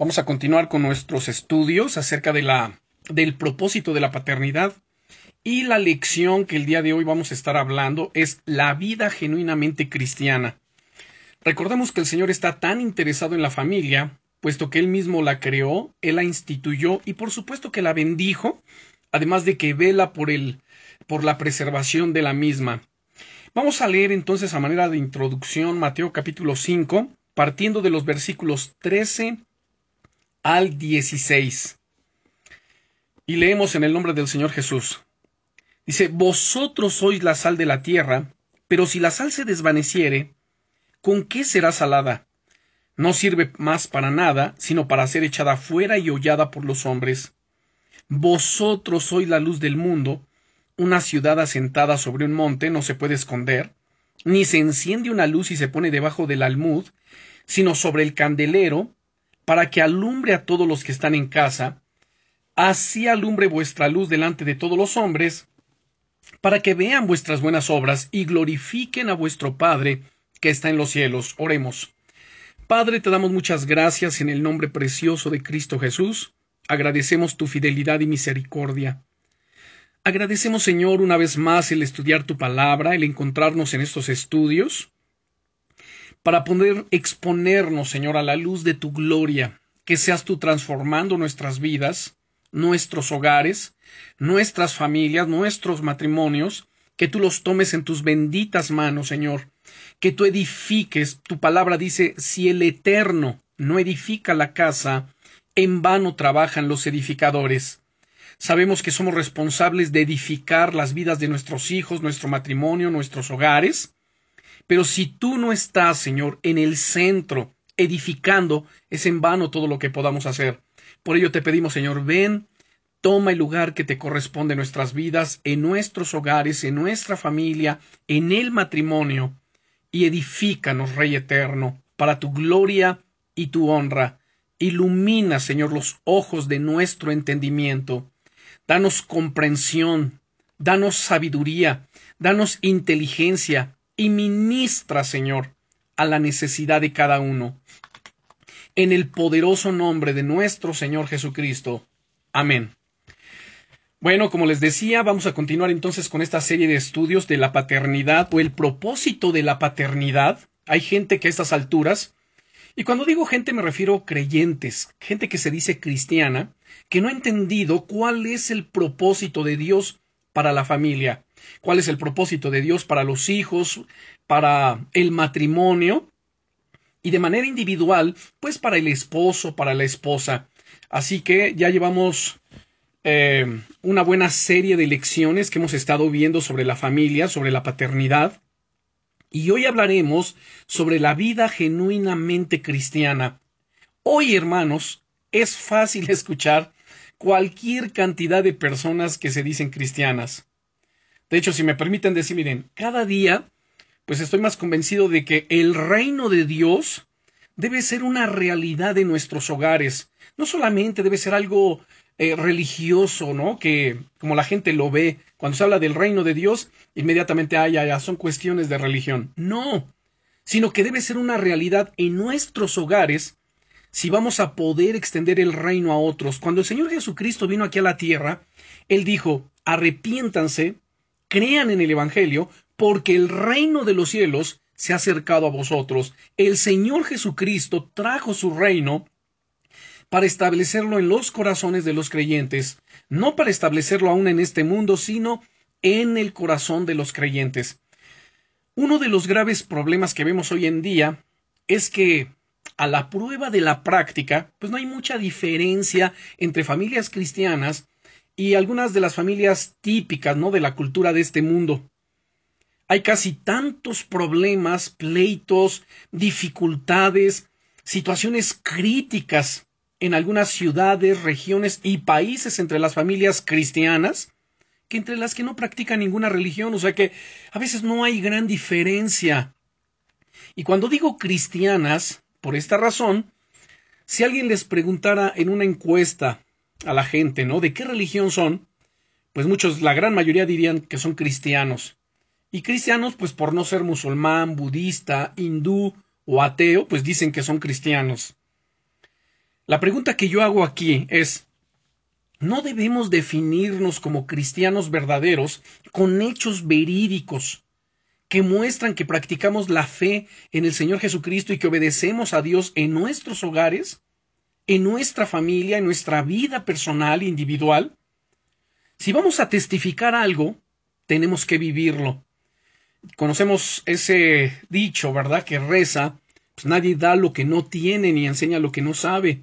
Vamos a continuar con nuestros estudios acerca de la, del propósito de la paternidad. Y la lección que el día de hoy vamos a estar hablando es la vida genuinamente cristiana. Recordemos que el Señor está tan interesado en la familia, puesto que Él mismo la creó, Él la instituyó y por supuesto que la bendijo, además de que vela por el, por la preservación de la misma. Vamos a leer entonces a manera de introducción Mateo capítulo 5, partiendo de los versículos 13 al 16. Y leemos en el nombre del Señor Jesús. Dice, Vosotros sois la sal de la tierra, pero si la sal se desvaneciere, ¿con qué será salada? No sirve más para nada, sino para ser echada fuera y hollada por los hombres. Vosotros sois la luz del mundo. Una ciudad asentada sobre un monte no se puede esconder, ni se enciende una luz y se pone debajo del almud, sino sobre el candelero, para que alumbre a todos los que están en casa, así alumbre vuestra luz delante de todos los hombres, para que vean vuestras buenas obras y glorifiquen a vuestro Padre que está en los cielos. Oremos. Padre, te damos muchas gracias en el nombre precioso de Cristo Jesús. Agradecemos tu fidelidad y misericordia. Agradecemos, Señor, una vez más el estudiar tu palabra, el encontrarnos en estos estudios para poder exponernos, Señor, a la luz de tu gloria, que seas tú transformando nuestras vidas, nuestros hogares, nuestras familias, nuestros matrimonios, que tú los tomes en tus benditas manos, Señor, que tú edifiques, tu palabra dice, si el Eterno no edifica la casa, en vano trabajan los edificadores. Sabemos que somos responsables de edificar las vidas de nuestros hijos, nuestro matrimonio, nuestros hogares, pero si tú no estás, Señor, en el centro, edificando, es en vano todo lo que podamos hacer. Por ello te pedimos, Señor, ven, toma el lugar que te corresponde en nuestras vidas, en nuestros hogares, en nuestra familia, en el matrimonio, y edifícanos, Rey eterno, para tu gloria y tu honra. Ilumina, Señor, los ojos de nuestro entendimiento. Danos comprensión, danos sabiduría, danos inteligencia, y ministra, Señor, a la necesidad de cada uno. En el poderoso nombre de nuestro Señor Jesucristo. Amén. Bueno, como les decía, vamos a continuar entonces con esta serie de estudios de la paternidad o el propósito de la paternidad. Hay gente que a estas alturas, y cuando digo gente me refiero a creyentes, gente que se dice cristiana, que no ha entendido cuál es el propósito de Dios para la familia cuál es el propósito de Dios para los hijos, para el matrimonio y de manera individual, pues para el esposo, para la esposa. Así que ya llevamos eh, una buena serie de lecciones que hemos estado viendo sobre la familia, sobre la paternidad. Y hoy hablaremos sobre la vida genuinamente cristiana. Hoy, hermanos, es fácil escuchar cualquier cantidad de personas que se dicen cristianas. De hecho, si me permiten decir, miren, cada día, pues estoy más convencido de que el reino de Dios debe ser una realidad de nuestros hogares. No solamente debe ser algo eh, religioso, ¿no? Que como la gente lo ve, cuando se habla del reino de Dios, inmediatamente, ay, ay, son cuestiones de religión. No, sino que debe ser una realidad en nuestros hogares si vamos a poder extender el reino a otros. Cuando el Señor Jesucristo vino aquí a la tierra, Él dijo, arrepiéntanse crean en el Evangelio, porque el reino de los cielos se ha acercado a vosotros. El Señor Jesucristo trajo su reino para establecerlo en los corazones de los creyentes, no para establecerlo aún en este mundo, sino en el corazón de los creyentes. Uno de los graves problemas que vemos hoy en día es que a la prueba de la práctica, pues no hay mucha diferencia entre familias cristianas y algunas de las familias típicas, ¿no? de la cultura de este mundo. Hay casi tantos problemas, pleitos, dificultades, situaciones críticas en algunas ciudades, regiones y países entre las familias cristianas que entre las que no practican ninguna religión, o sea que a veces no hay gran diferencia. Y cuando digo cristianas, por esta razón, si alguien les preguntara en una encuesta a la gente, ¿no? ¿De qué religión son? Pues muchos, la gran mayoría dirían que son cristianos. Y cristianos, pues por no ser musulmán, budista, hindú o ateo, pues dicen que son cristianos. La pregunta que yo hago aquí es, no debemos definirnos como cristianos verdaderos con hechos verídicos que muestran que practicamos la fe en el Señor Jesucristo y que obedecemos a Dios en nuestros hogares, en nuestra familia, en nuestra vida personal, individual. Si vamos a testificar algo, tenemos que vivirlo. Conocemos ese dicho, ¿verdad? Que reza, pues nadie da lo que no tiene ni enseña lo que no sabe.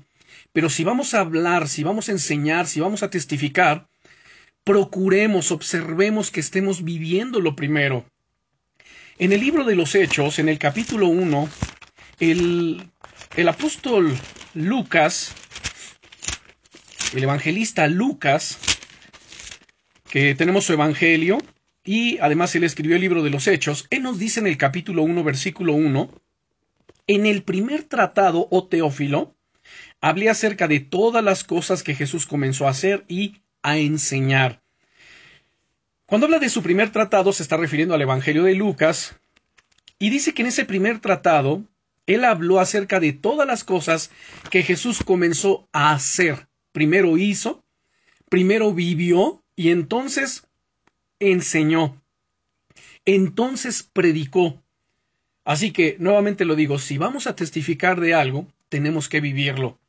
Pero si vamos a hablar, si vamos a enseñar, si vamos a testificar, procuremos, observemos que estemos viviendo lo primero. En el libro de los Hechos, en el capítulo 1, el, el apóstol Lucas, el evangelista Lucas, que tenemos su evangelio, y además él escribió el libro de los Hechos, él nos dice en el capítulo 1, versículo 1, en el primer tratado, o oh Teófilo, hablé acerca de todas las cosas que Jesús comenzó a hacer y a enseñar. Cuando habla de su primer tratado se está refiriendo al Evangelio de Lucas y dice que en ese primer tratado él habló acerca de todas las cosas que Jesús comenzó a hacer. Primero hizo, primero vivió y entonces enseñó. Entonces predicó. Así que, nuevamente lo digo, si vamos a testificar de algo, tenemos que vivirlo.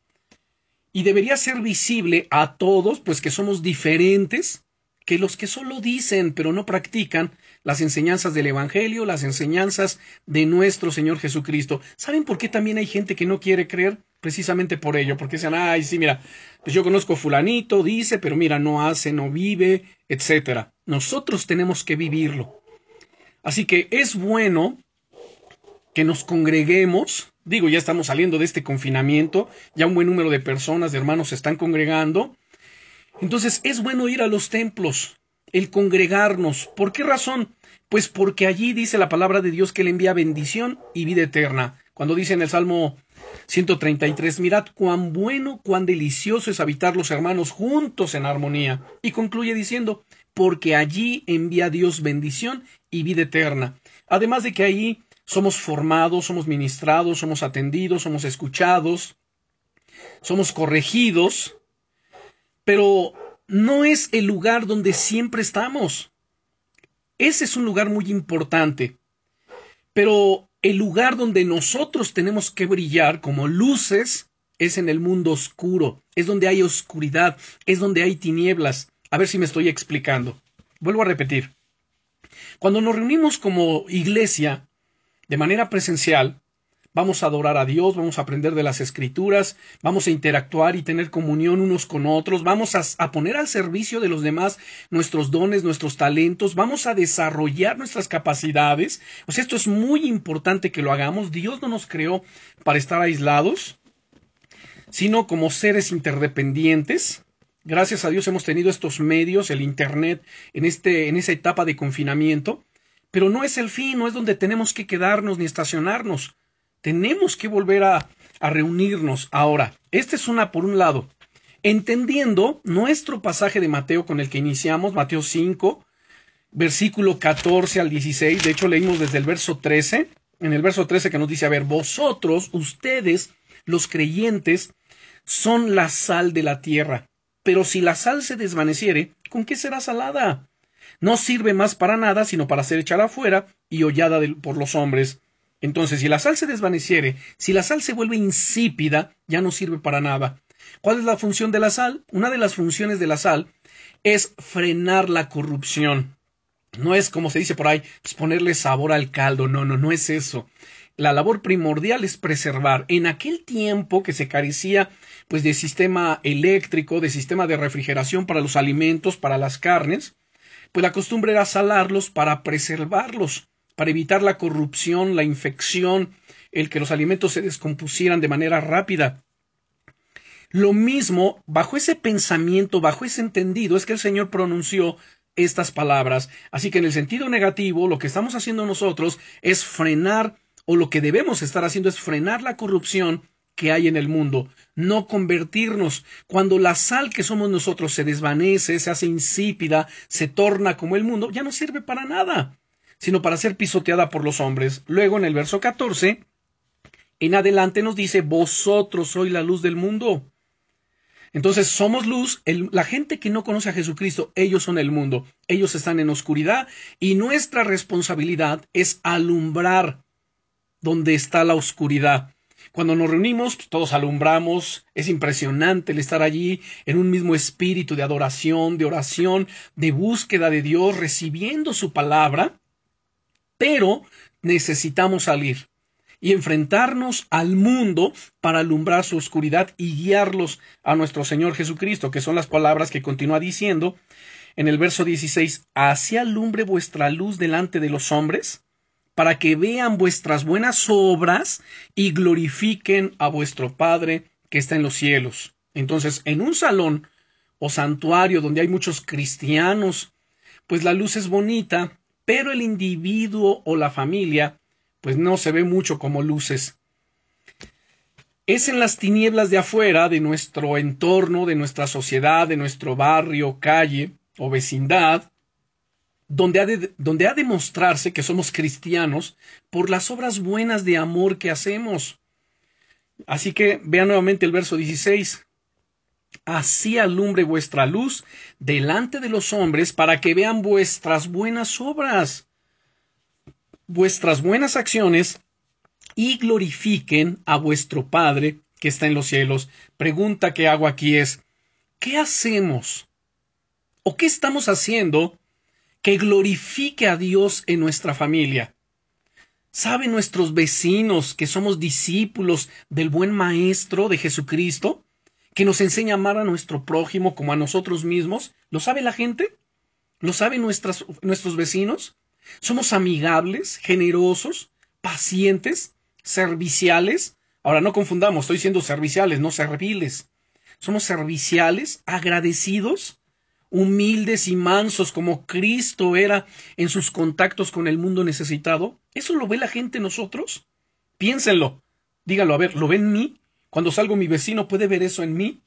Y debería ser visible a todos, pues que somos diferentes que los que solo dicen pero no practican las enseñanzas del Evangelio, las enseñanzas de nuestro Señor Jesucristo. ¿Saben por qué también hay gente que no quiere creer? Precisamente por ello, porque dicen, ay, sí, mira, pues yo conozco fulanito, dice, pero mira, no hace, no vive, etcétera. Nosotros tenemos que vivirlo. Así que es bueno que nos congreguemos. Digo, ya estamos saliendo de este confinamiento, ya un buen número de personas, de hermanos, se están congregando. Entonces es bueno ir a los templos, el congregarnos. ¿Por qué razón? Pues porque allí dice la palabra de Dios que le envía bendición y vida eterna. Cuando dice en el Salmo 133, mirad cuán bueno, cuán delicioso es habitar los hermanos juntos en armonía. Y concluye diciendo, porque allí envía Dios bendición y vida eterna. Además de que allí somos formados, somos ministrados, somos atendidos, somos escuchados, somos corregidos, pero no es el lugar donde siempre estamos. Ese es un lugar muy importante, pero el lugar donde nosotros tenemos que brillar como luces es en el mundo oscuro, es donde hay oscuridad, es donde hay tinieblas. A ver si me estoy explicando. Vuelvo a repetir. Cuando nos reunimos como iglesia, de manera presencial, vamos a adorar a Dios, vamos a aprender de las escrituras, vamos a interactuar y tener comunión unos con otros, vamos a, poner al servicio de los demás nuestros dones, nuestros talentos, vamos a desarrollar nuestras capacidades. O sea, esto es muy importante que lo hagamos. Dios no nos creó para estar aislados, sino como seres interdependientes. Gracias a Dios hemos tenido estos medios, el Internet, en, este, en esa etapa de confinamiento pero no es el fin, no es donde tenemos que quedarnos ni estacionarnos. Tenemos que volver a, reunirnos. Ahora, esta es una por un lado. Entendiendo nuestro pasaje de Mateo con el que iniciamos, Mateo 5, versículo 14 al 16, de hecho leímos desde el verso 13, en el verso 13 que nos dice, a ver, vosotros, ustedes, los creyentes, son la sal de la tierra, pero si la sal se desvaneciere, ¿con qué será salada? no sirve más para nada sino para ser echada afuera y hollada por los hombres. Entonces, si la sal se desvaneciere, si la sal se vuelve insípida, ya no sirve para nada. ¿Cuál es la función de la sal? Una de las funciones de la sal es frenar la corrupción. No es como se dice por ahí, pues ponerle sabor al caldo. No, no, no es eso. La labor primordial es preservar. En aquel tiempo que se carecía pues de sistema eléctrico, de sistema de refrigeración para los alimentos, para las carnes, pues la costumbre era salarlos para preservarlos, para evitar la corrupción, la infección, el que los alimentos se descompusieran de manera rápida. Lo mismo, bajo ese pensamiento, bajo ese entendido, es que el Señor pronunció estas palabras. Así que en el sentido negativo, lo que estamos haciendo nosotros es frenar, o lo que debemos estar haciendo es frenar la corrupción que hay en el mundo, no convertirnos. Cuando la sal que somos nosotros se desvanece, se hace insípida, se torna como el mundo, ya no sirve para nada, sino para ser pisoteada por los hombres. Luego en el verso 14, en adelante nos dice, vosotros sois la luz del mundo. Entonces somos luz, la gente que no conoce a Jesucristo, ellos son el mundo, ellos están en oscuridad y nuestra responsabilidad es alumbrar donde está la oscuridad. Cuando nos reunimos, pues, todos alumbramos, es impresionante el estar allí en un mismo espíritu de adoración, de oración, de búsqueda de Dios, recibiendo su palabra, pero necesitamos salir y enfrentarnos al mundo para alumbrar su oscuridad y guiarlos a nuestro Señor Jesucristo, que son las palabras que continúa diciendo en el verso 16, así alumbre vuestra luz delante de los hombres, para que vean vuestras buenas obras y glorifiquen a vuestro Padre que está en los cielos. Entonces, en un salón o santuario donde hay muchos cristianos, pues la luz es bonita, pero el individuo o la familia, pues no se ve mucho como luces. Es en las tinieblas de afuera, de nuestro entorno, de nuestra sociedad, de nuestro barrio, calle o vecindad, donde ha, de, donde ha de mostrarse que somos cristianos por las obras buenas de amor que hacemos. Así que vean nuevamente el verso 16. Así alumbre vuestra luz delante de los hombres para que vean vuestras buenas obras, vuestras buenas acciones y glorifiquen a vuestro Padre que está en los cielos. Pregunta que hago aquí es, ¿qué hacemos? ¿O qué estamos haciendo que glorifique a Dios en nuestra familia. ¿Saben nuestros vecinos que somos discípulos del buen Maestro de Jesucristo, que nos enseña a amar a nuestro prójimo como a nosotros mismos? ¿Lo sabe la gente? ¿Lo saben nuestros vecinos? Somos amigables, generosos, pacientes, serviciales. Ahora no confundamos, estoy siendo serviciales, no serviles. Somos serviciales, agradecidos, humildes y mansos como Cristo era en sus contactos con el mundo necesitado? ¿Eso lo ve la gente nosotros? Piénsenlo. Dígalo, a ver, ¿lo ven en mí? Cuando salgo mi vecino puede ver eso en mí.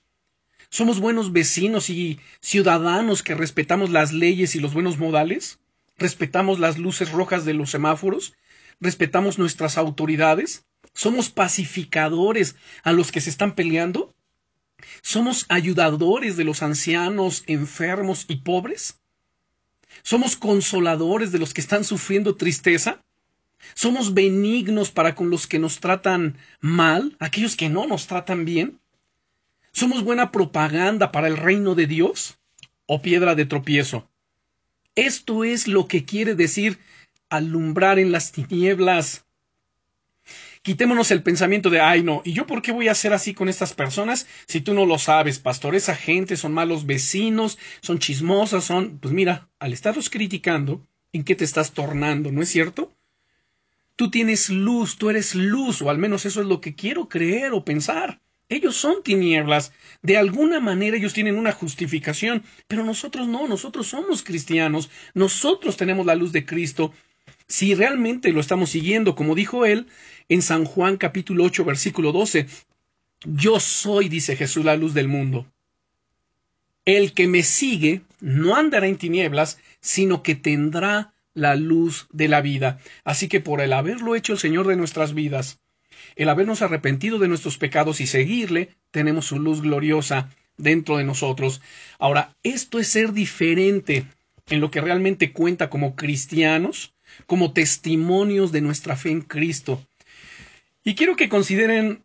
¿Somos buenos vecinos y ciudadanos que respetamos las leyes y los buenos modales? ¿Respetamos las luces rojas de los semáforos? ¿Respetamos nuestras autoridades? ¿Somos pacificadores a los que se están peleando? ¿Somos ayudadores de los ancianos, enfermos y pobres? ¿Somos consoladores de los que están sufriendo tristeza? ¿Somos benignos para con los que nos tratan mal, aquellos que no nos tratan bien? ¿Somos buena propaganda para el reino de Dios o piedra de tropiezo? Esto es lo que quiere decir alumbrar en las tinieblas. Quitémonos el pensamiento de, ay no, ¿y yo por qué voy a hacer así con estas personas si tú no lo sabes, pastor? Esa gente son malos vecinos, son chismosas, son... Pues mira, al estarlos criticando, ¿en qué te estás tornando? ¿No es cierto? Tú tienes luz, tú eres luz, o al menos eso es lo que quiero creer o pensar. Ellos son tinieblas. De alguna manera ellos tienen una justificación, pero nosotros no, nosotros somos cristianos, nosotros tenemos la luz de Cristo. Si realmente lo estamos siguiendo, como dijo él, en San Juan capítulo 8 versículo 12. Yo soy, dice Jesús, la luz del mundo. El que me sigue no andará en tinieblas, sino que tendrá la luz de la vida. Así que por el haberlo hecho el Señor de nuestras vidas, el habernos arrepentido de nuestros pecados y seguirle, tenemos su luz gloriosa dentro de nosotros. Ahora, esto es ser diferente en lo que realmente cuenta como cristianos, como testimonios de nuestra fe en Cristo. Y quiero que consideren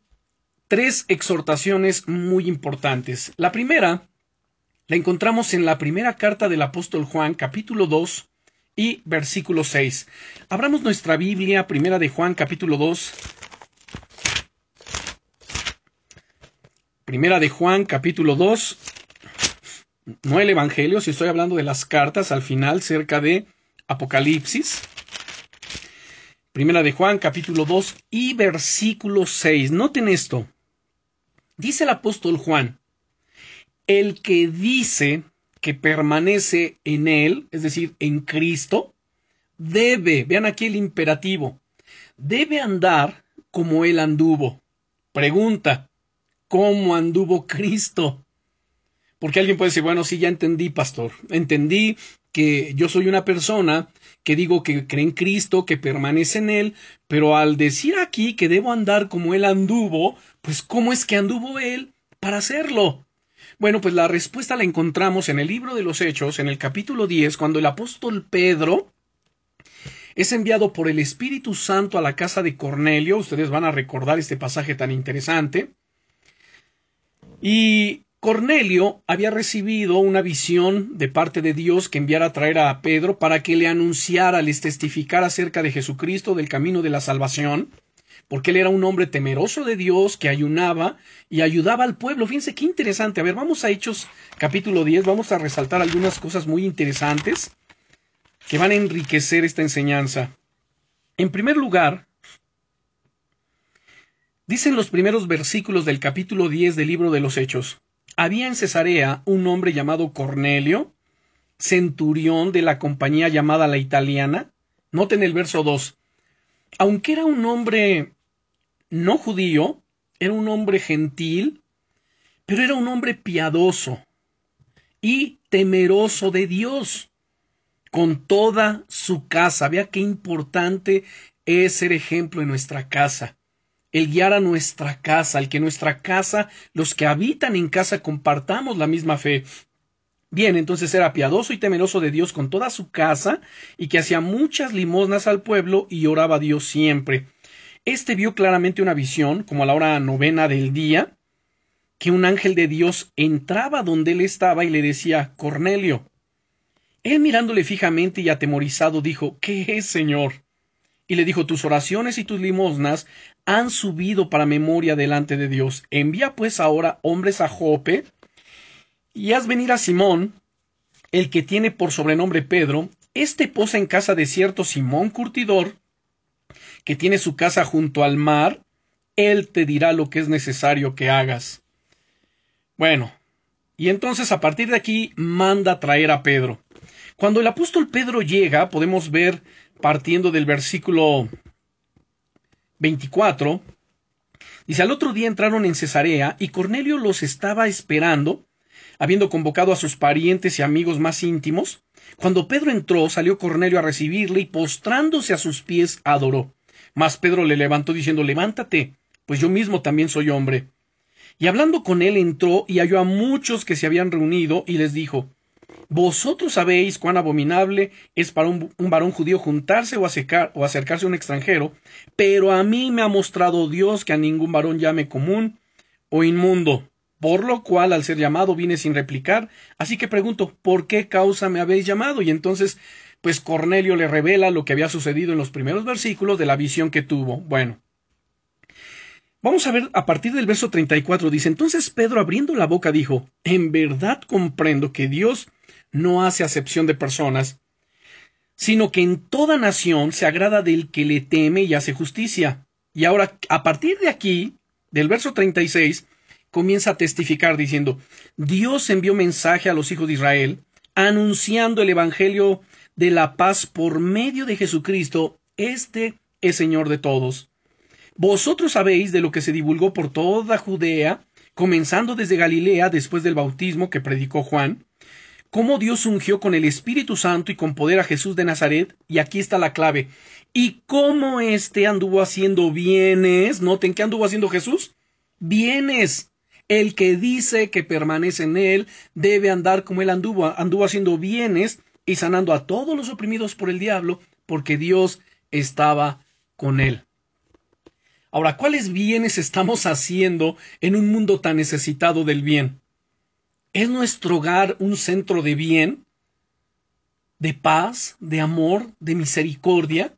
tres exhortaciones muy importantes. La primera la encontramos en la primera carta del apóstol Juan, capítulo 2 y versículo 6. Abramos nuestra Biblia, primera de Juan, capítulo 2. Primera de Juan, capítulo 2. No el Evangelio, si estoy hablando de las cartas al final, cerca de Apocalipsis. Primera de Juan, capítulo 2 y versículo 6. Noten esto. Dice el apóstol Juan, el que dice que permanece en él, es decir, en Cristo, debe, vean aquí el imperativo, debe andar como él anduvo. Pregunta, ¿cómo anduvo Cristo? Porque alguien puede decir, bueno, sí, ya entendí, pastor, entendí que yo soy una persona que digo que cree en Cristo, que permanece en Él, pero al decir aquí que debo andar como Él anduvo, pues ¿cómo es que anduvo Él para hacerlo? Bueno, pues la respuesta la encontramos en el libro de los Hechos, en el capítulo 10, cuando el apóstol Pedro es enviado por el Espíritu Santo a la casa de Cornelio. Ustedes van a recordar este pasaje tan interesante. Y Cornelio había recibido una visión de parte de Dios que enviara a traer a Pedro para que le anunciara, les testificara acerca de Jesucristo, del camino de la salvación, porque él era un hombre temeroso de Dios que ayunaba y ayudaba al pueblo. Fíjense qué interesante. A ver, vamos a Hechos capítulo 10, vamos a resaltar algunas cosas muy interesantes que van a enriquecer esta enseñanza. En primer lugar, dicen los primeros versículos del capítulo 10 del libro de los Hechos. Había en Cesarea un hombre llamado Cornelio, centurión de la compañía llamada la italiana. Noten el verso 2. Aunque era un hombre no judío, era un hombre gentil, pero era un hombre piadoso y temeroso de Dios con toda su casa. Vea qué importante es ser ejemplo en nuestra casa. El guiar a nuestra casa, el que nuestra casa, los que habitan en casa, compartamos la misma fe. Bien, entonces era piadoso y temeroso de Dios con toda su casa, y que hacía muchas limosnas al pueblo y oraba a Dios siempre. Este vio claramente una visión, como a la hora novena del día, que un ángel de Dios entraba donde él estaba y le decía Cornelio. Él mirándole fijamente y atemorizado dijo ¿Qué es, Señor? Y le dijo Tus oraciones y tus limosnas han subido para memoria delante de Dios. Envía pues ahora hombres a Jope y haz venir a Simón, el que tiene por sobrenombre Pedro, este posa en casa de cierto Simón Curtidor, que tiene su casa junto al mar, él te dirá lo que es necesario que hagas. Bueno, y entonces a partir de aquí manda traer a Pedro. Cuando el apóstol Pedro llega, podemos ver, partiendo del versículo 24, dice, al otro día entraron en Cesarea y Cornelio los estaba esperando, habiendo convocado a sus parientes y amigos más íntimos. Cuando Pedro entró, salió Cornelio a recibirle y postrándose a sus pies adoró. Mas Pedro le levantó diciendo, levántate, pues yo mismo también soy hombre. Y hablando con él entró y halló a muchos que se habían reunido y les dijo, vosotros sabéis cuán abominable es para un, varón judío juntarse o, o acercarse a un extranjero, pero a mí me ha mostrado Dios que a ningún varón llame común o inmundo, por lo cual al ser llamado vine sin replicar, así que pregunto, ¿por qué causa me habéis llamado? Y entonces, pues Cornelio le revela lo que había sucedido en los primeros versículos de la visión que tuvo. Bueno, Vamos a ver a partir del verso 34 dice, entonces Pedro abriendo la boca dijo, en verdad comprendo que Dios no hace acepción de personas, sino que en toda nación se agrada del que le teme y hace justicia. Y ahora, a partir de aquí, del verso 36, comienza a testificar diciendo, Dios envió mensaje a los hijos de Israel, anunciando el Evangelio de la paz por medio de Jesucristo, este es Señor de todos. Vosotros sabéis de lo que se divulgó por toda Judea, comenzando desde Galilea después del bautismo que predicó Juan, cómo Dios ungió con el Espíritu Santo y con poder a Jesús de Nazaret, y aquí está la clave, y cómo éste anduvo haciendo bienes, noten que anduvo haciendo Jesús, bienes. El que dice que permanece en él debe andar como él anduvo, anduvo haciendo bienes y sanando a todos los oprimidos por el diablo, porque Dios estaba con él. Ahora, ¿cuáles bienes estamos haciendo en un mundo tan necesitado del bien? ¿Es nuestro hogar un centro de bien, de paz, de amor, de misericordia?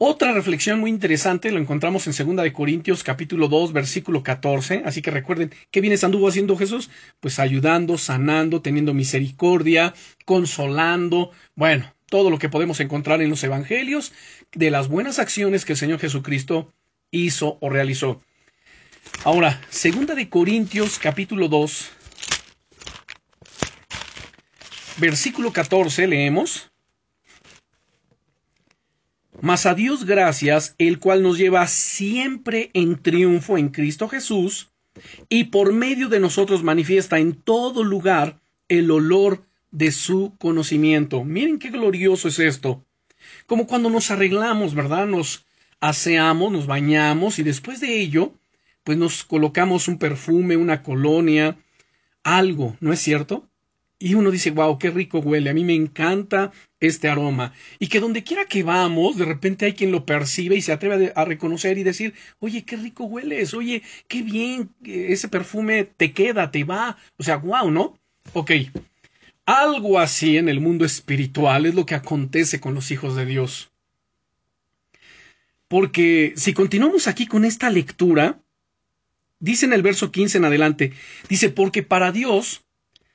Otra reflexión muy interesante lo encontramos en 2 de Corintios capítulo 2 versículo 14, así que recuerden, ¿qué bienes anduvo haciendo Jesús? Pues ayudando, sanando, teniendo misericordia, consolando, bueno, todo lo que podemos encontrar en los evangelios de las buenas acciones que el Señor Jesucristo hizo o realizó. Ahora, segunda de Corintios capítulo 2, versículo 14 leemos. Mas a Dios gracias, el cual nos lleva siempre en triunfo en Cristo Jesús, y por medio de nosotros manifiesta en todo lugar el olor de su conocimiento. Miren qué glorioso es esto. Como cuando nos arreglamos, ¿verdad? Nos aseamos, nos bañamos y después de ello, pues nos colocamos un perfume, una colonia, algo, ¿no es cierto? Y uno dice, wow, qué rico huele, a mí me encanta este aroma. Y que donde quiera que vamos, de repente hay quien lo percibe y se atreve a, reconocer y decir, oye, qué rico hueles, oye, qué bien, ese perfume te queda, te va. O sea, wow, ¿no? Ok. Algo así en el mundo espiritual es lo que acontece con los hijos de Dios. Porque si continuamos aquí con esta lectura, dice en el verso 15 en adelante, dice, porque para Dios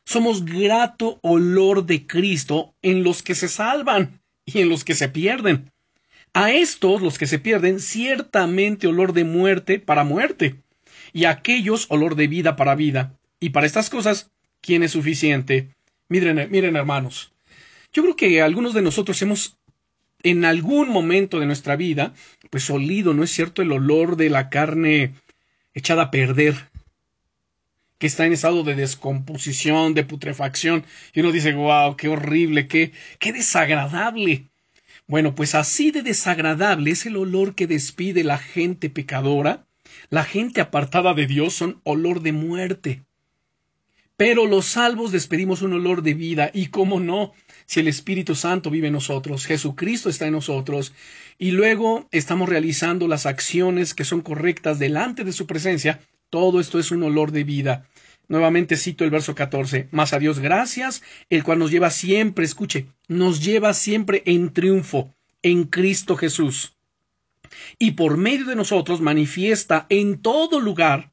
somos grato olor de Cristo en los que se salvan y en los que se pierden. A estos, los que se pierden, ciertamente olor de muerte para muerte, y a aquellos olor de vida para vida. Y para estas cosas, ¿quién es suficiente? Miren, miren hermanos, yo creo que algunos de nosotros hemos en algún momento de nuestra vida, pues olido, ¿no es cierto?, el olor de la carne echada a perder, que está en estado de descomposición, de putrefacción, y uno dice, wow, qué horrible, qué, qué desagradable. Bueno, pues así de desagradable es el olor que despide la gente pecadora, la gente apartada de Dios son olor de muerte. Pero los salvos despedimos un olor de vida, y cómo no, si el Espíritu Santo vive en nosotros, Jesucristo está en nosotros, y luego estamos realizando las acciones que son correctas delante de su presencia, todo esto es un olor de vida. Nuevamente cito el verso 14. Más a Dios gracias, el cual nos lleva siempre, escuche, nos lleva siempre en triunfo en Cristo Jesús. Y por medio de nosotros manifiesta en todo lugar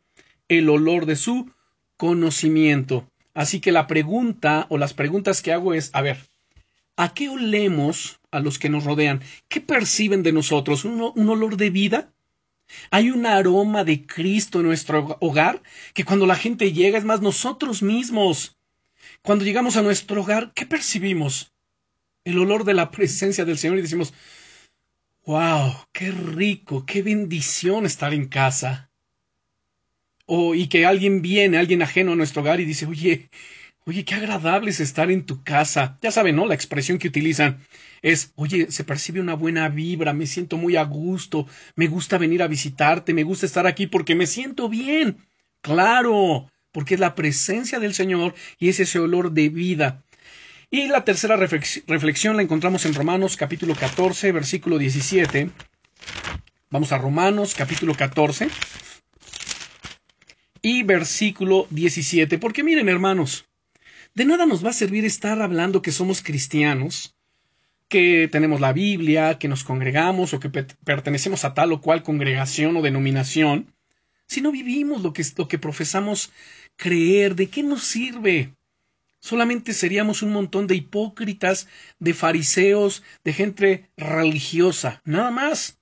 el olor de su conocimiento. Así que la pregunta o las preguntas que hago es, a ver, ¿a qué olemos a los que nos rodean? ¿Qué perciben de nosotros? ¿Un, un olor de vida? Hay un aroma de Cristo en nuestro hogar que cuando la gente llega, es más nosotros mismos. Cuando llegamos a nuestro hogar, ¿qué percibimos? El olor de la presencia del Señor y decimos, wow, qué rico, qué bendición estar en casa. O y que alguien viene, alguien ajeno a nuestro hogar y dice, oye, oye, qué agradable es estar en tu casa. Ya saben, ¿no? La expresión que utilizan es, oye, se percibe una buena vibra, me siento muy a gusto, me gusta venir a visitarte, me gusta estar aquí porque me siento bien. Claro, porque es la presencia del Señor y es ese olor de vida. Y la tercera reflexión la encontramos en Romanos capítulo 14, versículo 17. Vamos a Romanos capítulo 14 y versículo 17. Porque miren, hermanos, de nada nos va a servir estar hablando que somos cristianos que tenemos la Biblia, que nos congregamos o que pertenecemos a tal o cual congregación o denominación, si no vivimos lo que, lo que profesamos creer, ¿de qué nos sirve? Solamente seríamos un montón de hipócritas, de fariseos, de gente religiosa, nada más.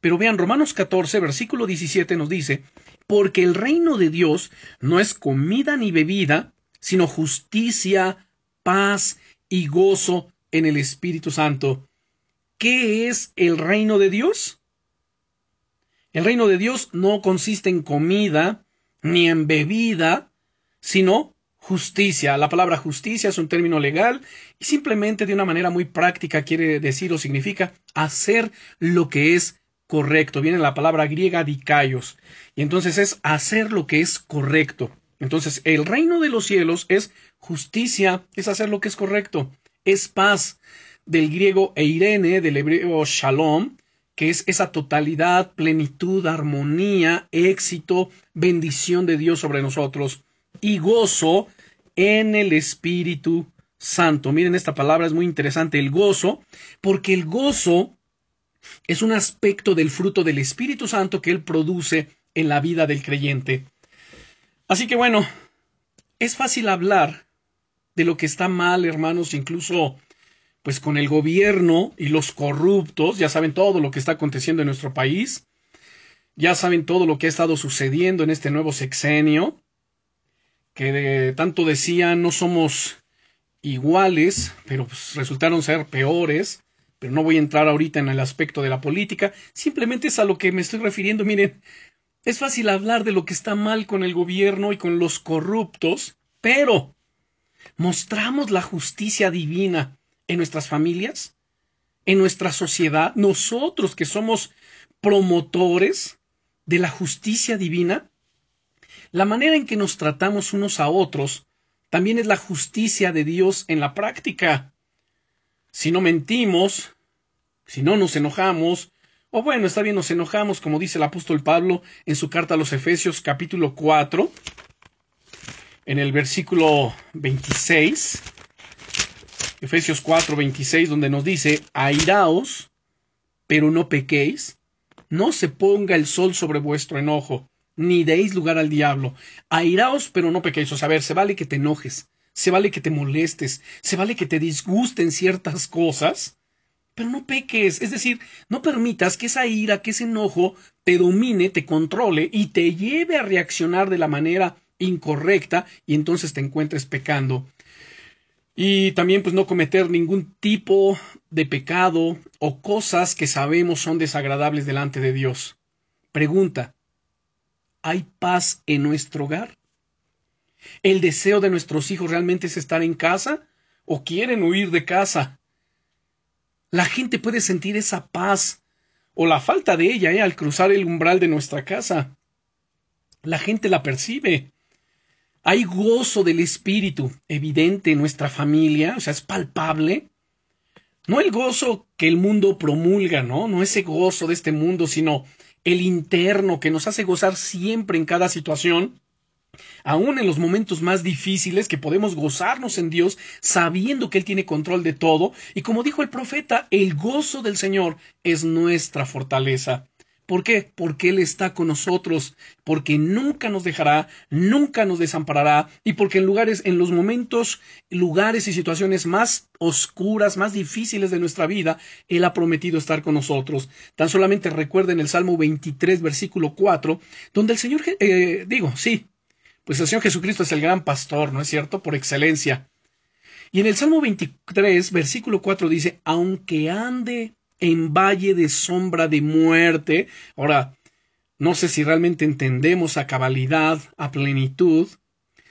Pero vean, Romanos 14, versículo 17 nos dice, porque el reino de Dios no es comida ni bebida, sino justicia, paz y gozo en el Espíritu Santo. ¿Qué es el reino de Dios? El reino de Dios no consiste en comida ni en bebida, sino justicia. La palabra justicia es un término legal y simplemente de una manera muy práctica quiere decir o significa hacer lo que es correcto. Viene la palabra griega dikaios y entonces es hacer lo que es correcto. Entonces el reino de los cielos es justicia, es hacer lo que es correcto es paz, del griego eirene, del hebreo shalom, que es esa totalidad, plenitud, armonía, éxito, bendición de Dios sobre nosotros, y gozo en el Espíritu Santo. Miren, esta palabra es muy interesante, el gozo, porque el gozo es un aspecto del fruto del Espíritu Santo que Él produce en la vida del creyente. Así que bueno, es fácil hablar de lo que está mal, hermanos, incluso pues con el gobierno y los corruptos, ya saben todo lo que está aconteciendo en nuestro país, ya saben todo lo que ha estado sucediendo en este nuevo sexenio, que de, tanto decían no somos iguales, pero pues, resultaron ser peores, pero no voy a entrar ahorita en el aspecto de la política, simplemente es a lo que me estoy refiriendo, miren, es fácil hablar de lo que está mal con el gobierno y con los corruptos, pero ¿Mostramos la justicia divina en nuestras familias? ¿En nuestra sociedad? Nosotros que somos promotores de la justicia divina? La manera en que nos tratamos unos a otros también es la justicia de Dios en la práctica. Si no mentimos, si no nos enojamos, o bueno, está bien, nos enojamos, como dice el apóstol Pablo en su carta a los Efesios capítulo 4, en el versículo 26, Efesios 4, 26, donde nos dice, airaos, pero no pequéis, no se ponga el sol sobre vuestro enojo, ni deis lugar al diablo. Airaos, pero no pequéis. O sea, a ver, se vale que te enojes, se vale que te molestes, se vale que te disgusten ciertas cosas, pero no peques. Es decir, no permitas que esa ira, que ese enojo te domine, te controle y te lleve a reaccionar de la manera incorrecta y entonces te encuentres pecando. Y también pues no cometer ningún tipo de pecado o cosas que sabemos son desagradables delante de Dios. Pregunta, ¿hay paz en nuestro hogar? ¿El deseo de nuestros hijos realmente es estar en casa o quieren huir de casa? La gente puede sentir esa paz o la falta de ella ¿eh? al cruzar el umbral de nuestra casa. La gente la percibe. Hay gozo del espíritu evidente en nuestra familia, o sea, es palpable. No el gozo que el mundo promulga, ¿no? No ese gozo de este mundo, sino el interno que nos hace gozar siempre en cada situación, aún en los momentos más difíciles, que podemos gozarnos en Dios sabiendo que Él tiene control de todo, y como dijo el profeta, el gozo del Señor es nuestra fortaleza. ¿Por qué? Porque Él está con nosotros, porque nunca nos dejará, nunca nos desamparará, y porque en lugares, en los momentos, lugares y situaciones más oscuras, más difíciles de nuestra vida, Él ha prometido estar con nosotros. Tan solamente recuerden el Salmo 23, versículo 4, donde el Señor, eh, digo, sí, pues el Señor Jesucristo es el gran pastor, ¿no es cierto? Por excelencia. Y en el Salmo 23, versículo 4 dice, aunque ande en valle de sombra de muerte. Ahora, no sé si realmente entendemos a cabalidad, a plenitud,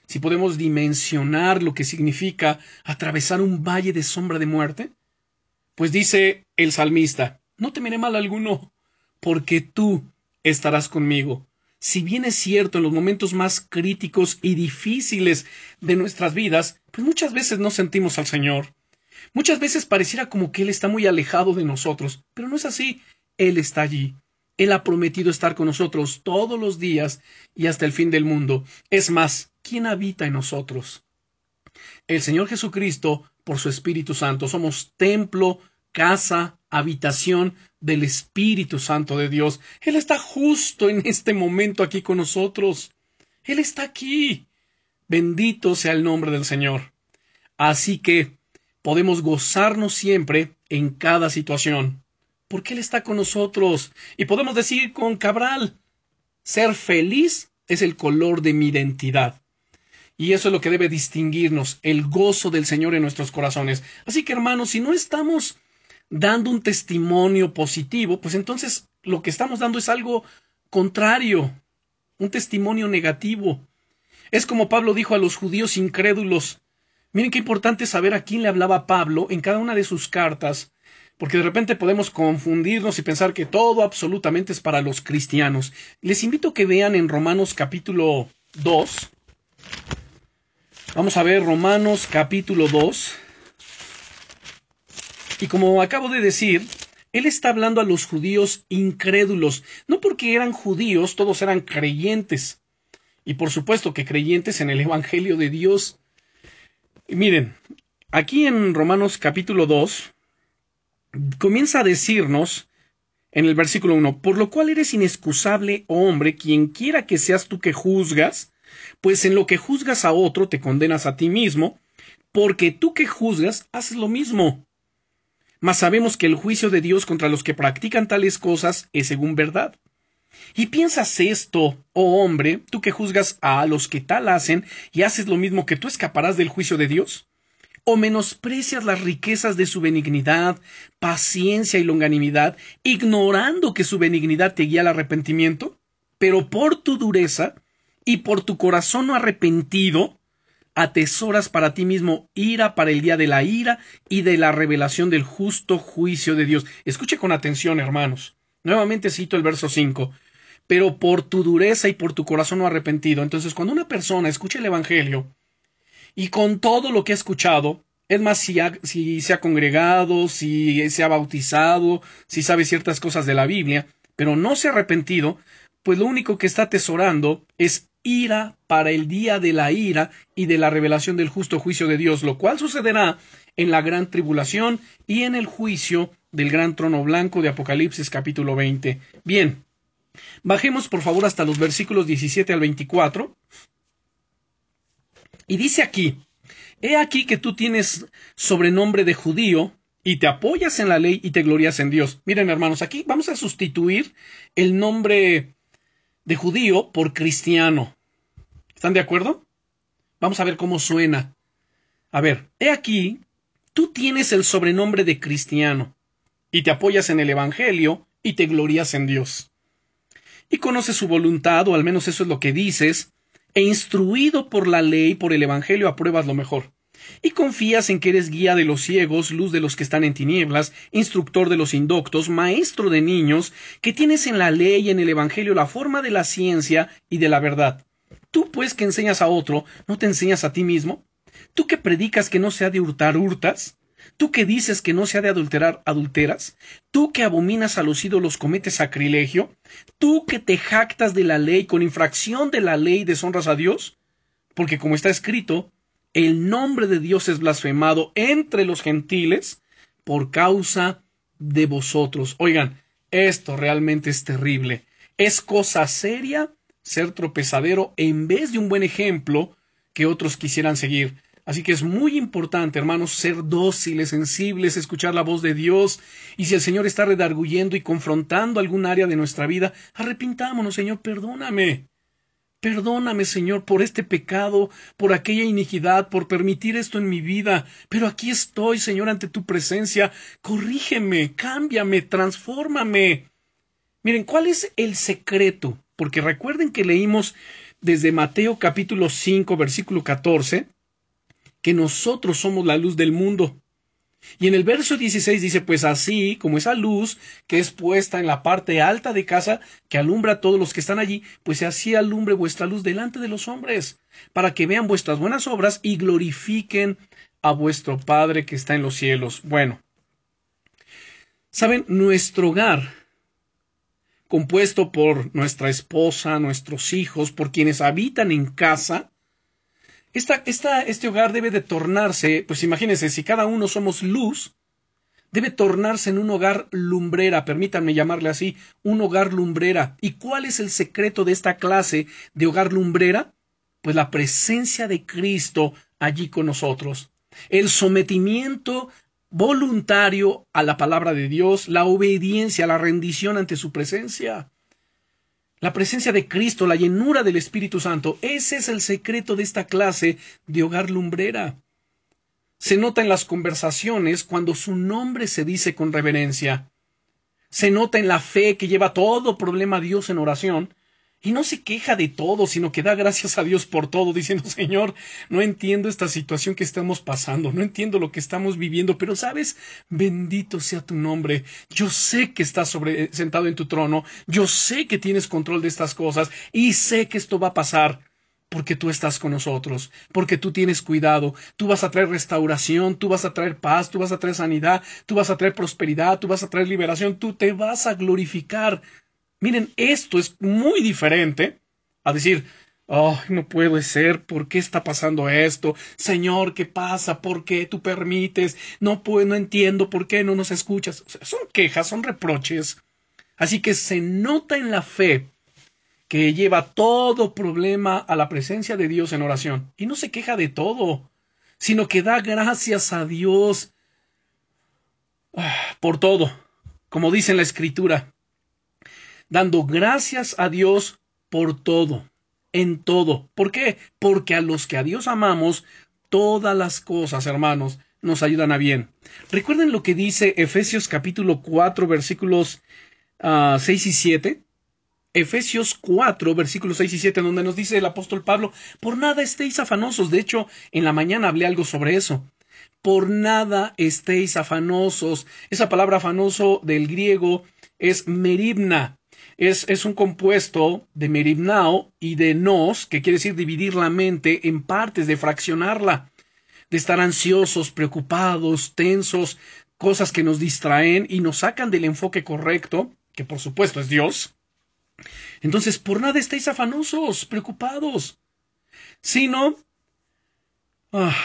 si podemos dimensionar lo que significa atravesar un valle de sombra de muerte. Pues dice el salmista, no temeré mal alguno, porque tú estarás conmigo. Si bien es cierto en los momentos más críticos y difíciles de nuestras vidas, pues muchas veces no sentimos al Señor. Muchas veces pareciera como que Él está muy alejado de nosotros, pero no es así. Él está allí. Él ha prometido estar con nosotros todos los días y hasta el fin del mundo. Es más, ¿quién habita en nosotros? El Señor Jesucristo, por su Espíritu Santo, somos templo, casa, habitación del Espíritu Santo de Dios. Él está justo en este momento aquí con nosotros. Él está aquí. Bendito sea el nombre del Señor. Así que podemos gozarnos siempre en cada situación, porque Él está con nosotros. Y podemos decir con Cabral, ser feliz es el color de mi identidad. Y eso es lo que debe distinguirnos, el gozo del Señor en nuestros corazones. Así que hermanos, si no estamos dando un testimonio positivo, pues entonces lo que estamos dando es algo contrario, un testimonio negativo. Es como Pablo dijo a los judíos incrédulos, Miren qué importante saber a quién le hablaba Pablo en cada una de sus cartas, porque de repente podemos confundirnos y pensar que todo absolutamente es para los cristianos. Les invito a que vean en Romanos capítulo 2. Vamos a ver Romanos capítulo 2. Y como acabo de decir, él está hablando a los judíos incrédulos, no porque eran judíos, todos eran creyentes. Y por supuesto que creyentes en el Evangelio de Dios. Miren, aquí en Romanos capítulo 2 comienza a decirnos en el versículo 1, por lo cual eres inexcusable, oh hombre, quien quiera que seas tú que juzgas, pues en lo que juzgas a otro te condenas a ti mismo, porque tú que juzgas haces lo mismo. Mas sabemos que el juicio de Dios contra los que practican tales cosas es según verdad. ¿Y piensas esto, oh hombre, tú que juzgas a los que tal hacen y haces lo mismo que tú escaparás del juicio de Dios? ¿O menosprecias las riquezas de su benignidad, paciencia y longanimidad, ignorando que su benignidad te guía al arrepentimiento? Pero por tu dureza y por tu corazón no arrepentido, atesoras para ti mismo ira para el día de la ira y de la revelación del justo juicio de Dios. Escuche con atención, hermanos. Nuevamente cito el verso 5. Pero por tu dureza y por tu corazón no arrepentido. Entonces, cuando una persona escucha el Evangelio y con todo lo que ha escuchado, es más, si, si se ha congregado, si se ha bautizado, si sabe ciertas cosas de la Biblia, pero no se ha arrepentido, pues lo único que está atesorando es ira para el día de la ira y de la revelación del justo juicio de Dios, lo cual sucederá en la gran tribulación y en el juicio del gran trono blanco de Apocalipsis capítulo 20. Bien, bajemos por favor hasta los versículos 17 al 24. Y dice aquí, He aquí que tú tienes sobrenombre de judío y te apoyas en la ley y te glorias en Dios. Miren hermanos, aquí vamos a sustituir el nombre de judío por cristiano. ¿Están de acuerdo? Vamos a ver cómo suena. A ver, he aquí, tú tienes el sobrenombre de cristiano y te apoyas en el Evangelio y te glorias en Dios. Y conoces su voluntad, o al menos eso es lo que dices, e instruido por la ley, por el Evangelio, apruebas lo mejor. Y confías en que eres guía de los ciegos, luz de los que están en tinieblas, instructor de los indoctos, maestro de niños, que tienes en la ley y en el Evangelio la forma de la ciencia y de la verdad. Tú, pues, que enseñas a otro, ¿no te enseñas a ti mismo? Tú que predicas que no se ha de hurtar, hurtas. Tú que dices que no se ha de adulterar, adulteras. Tú que abominas a los ídolos, cometes sacrilegio. Tú que te jactas de la ley, con infracción de la ley deshonras a Dios. Porque como está escrito, el nombre de Dios es blasfemado entre los gentiles por causa de vosotros. Oigan, esto realmente es terrible. Es cosa seria ser tropezadero en vez de un buen ejemplo que otros quisieran seguir. Así que es muy importante, hermanos, ser dóciles, sensibles, escuchar la voz de Dios. Y si el Señor está redarguyendo y confrontando algún área de nuestra vida, arrepintámonos, Señor, perdóname. Perdóname, Señor, por este pecado, por aquella iniquidad, por permitir esto en mi vida. Pero aquí estoy, Señor, ante tu presencia. Corrígeme, cámbiame, transfórmame. Miren, ¿cuál es el secreto? Porque recuerden que leímos desde Mateo capítulo 5, versículo 14, que nosotros somos la luz del mundo. Y en el verso 16 dice, pues así como esa luz que es puesta en la parte alta de casa, que alumbra a todos los que están allí, pues así alumbre vuestra luz delante de los hombres, para que vean vuestras buenas obras y glorifiquen a vuestro Padre que está en los cielos. Bueno, saben, nuestro hogar, compuesto por nuestra esposa, nuestros hijos, por quienes habitan en casa, este hogar debe de tornarse, pues imagínense, si cada uno somos luz, debe tornarse en un hogar lumbrera, permítanme llamarle así, un hogar lumbrera. ¿Y cuál es el secreto de esta clase de hogar lumbrera? Pues la presencia de Cristo allí con nosotros. El sometimiento voluntario a la palabra de Dios, la obediencia, la rendición ante su presencia. La presencia de Cristo, la llenura del Espíritu Santo, ese es el secreto de esta clase de hogar lumbrera. Se nota en las conversaciones cuando su nombre se dice con reverencia. Se nota en la fe que lleva todo problema a Dios en oración y no se queja de todo, sino que da gracias a Dios por todo, diciendo, Señor, no entiendo esta situación que estamos pasando, no entiendo lo que estamos viviendo, pero sabes, bendito sea tu nombre. Yo sé que estás sobre, sentado en tu trono, yo sé que tienes control de estas cosas y sé que esto va a pasar porque tú estás con nosotros, porque tú tienes cuidado, tú vas a traer restauración, tú vas a traer paz, tú vas a traer sanidad, tú vas a traer prosperidad, tú vas a traer liberación, tú te vas a glorificar Miren, esto es muy diferente a decir, oh, no puede ser, ¿por qué está pasando esto? Señor, ¿qué pasa? ¿Por qué tú permites? No puedo, no entiendo, ¿por qué no nos escuchas? son quejas, son reproches. Así que se nota en la fe que lleva todo problema a la presencia de Dios en oración. Y no se queja de todo, sino que da gracias a Dios ah, por todo. Como dice en la Escritura, dando gracias a Dios por todo, en todo. ¿Por qué? Porque a los que a Dios amamos, todas las cosas, hermanos, nos ayudan a bien. Recuerden lo que dice Efesios capítulo 4 versículos uh, ah, 6 y 7. Efesios 4, versículos 6 y 7, donde nos dice el apóstol Pablo, por nada estéis afanosos. De hecho, en la mañana hablé algo sobre eso. Por nada estéis afanosos. Esa palabra afanoso del griego es meribna. Es, es un compuesto de meribnao y de nos, que quiere decir dividir la mente en partes, de fraccionarla, de estar ansiosos, preocupados, tensos, cosas que nos distraen y nos sacan del enfoque correcto, que por supuesto es Dios. Entonces, por nada estáis afanosos, preocupados, sino... Ah,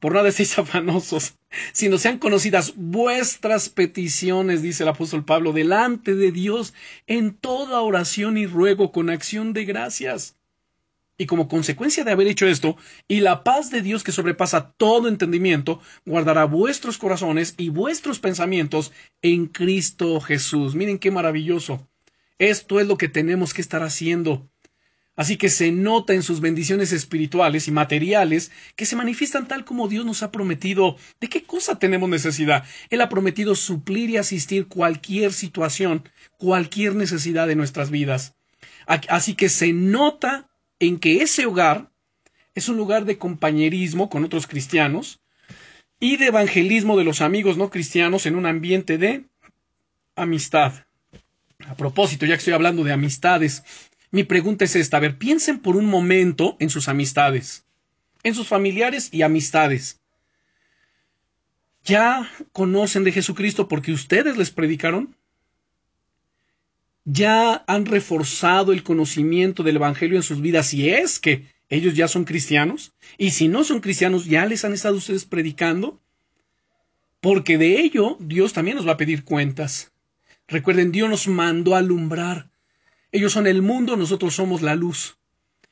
por nada estéis afanosos, sino sean conocidas vuestras peticiones, dice el apóstol Pablo, delante de Dios en toda oración y ruego con acción de gracias. Y como consecuencia de haber hecho esto, y la paz de Dios que sobrepasa todo entendimiento, guardará vuestros corazones y vuestros pensamientos en Cristo Jesús. Miren qué maravilloso. Esto es lo que tenemos que estar haciendo. Así que se nota en sus bendiciones espirituales y materiales que se manifiestan tal como Dios nos ha prometido. ¿De qué cosa tenemos necesidad? Él ha prometido suplir y asistir cualquier situación, cualquier necesidad de nuestras vidas. Así que se nota en que ese hogar es un lugar de compañerismo con otros cristianos y de evangelismo de los amigos no cristianos en un ambiente de amistad. A propósito, ya que estoy hablando de amistades, mi pregunta es esta. A ver, piensen por un momento en sus amistades, en sus familiares y amistades. ¿Ya conocen de Jesucristo porque ustedes les predicaron? ¿Ya han reforzado el conocimiento del Evangelio en sus vidas si es que ellos ya son cristianos? Y si no son cristianos, ¿ya les han estado ustedes predicando? Porque de ello Dios también nos va a pedir cuentas. Recuerden, Dios nos mandó a alumbrar. Ellos son el mundo, nosotros somos la luz.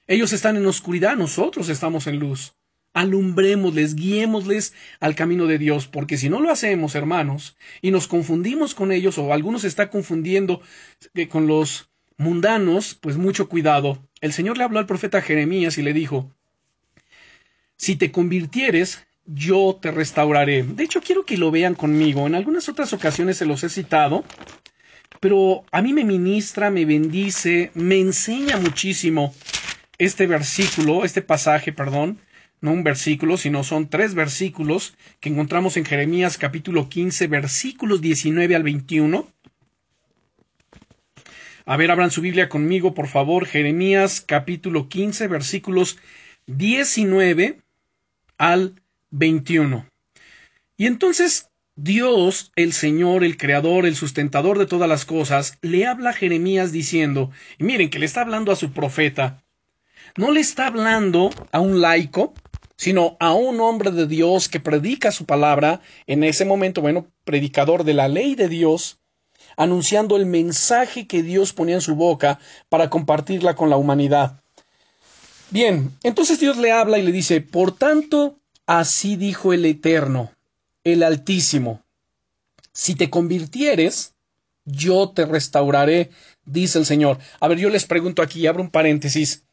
Ellos están en oscuridad, nosotros estamos en luz. Alumbrémosles, guiémosles al camino de Dios, porque si no lo hacemos, hermanos, y nos confundimos con ellos, o algunos se está confundiendo eh, con los mundanos, pues mucho cuidado. El Señor le habló al profeta Jeremías y le dijo, si te convirtieres, yo te restauraré. De hecho, quiero que lo vean conmigo. En algunas otras ocasiones se los he citado, pero a mí me ministra, me bendice, me enseña muchísimo este versículo, este pasaje, perdón, no un versículo, sino son tres versículos que encontramos en Jeremías capítulo 15, versículos 19 al 21. A ver, abran su Biblia conmigo, por favor, Jeremías capítulo 15, versículos 19 al 21. Y entonces Dios, el Señor, el Creador, el sustentador de todas las cosas, le habla a Jeremías diciendo, y miren que le está hablando a su profeta, no le está hablando a un laico, sino a un hombre de Dios que predica su palabra, en ese momento, bueno, predicador de la ley de Dios, anunciando el mensaje que Dios ponía en su boca para compartirla con la humanidad. Bien, entonces Dios le habla y le dice, por tanto, así dijo el Eterno, el Altísimo, si te convirtieres, yo te restauraré, dice el Señor. A ver, yo les pregunto aquí, abro un paréntesis,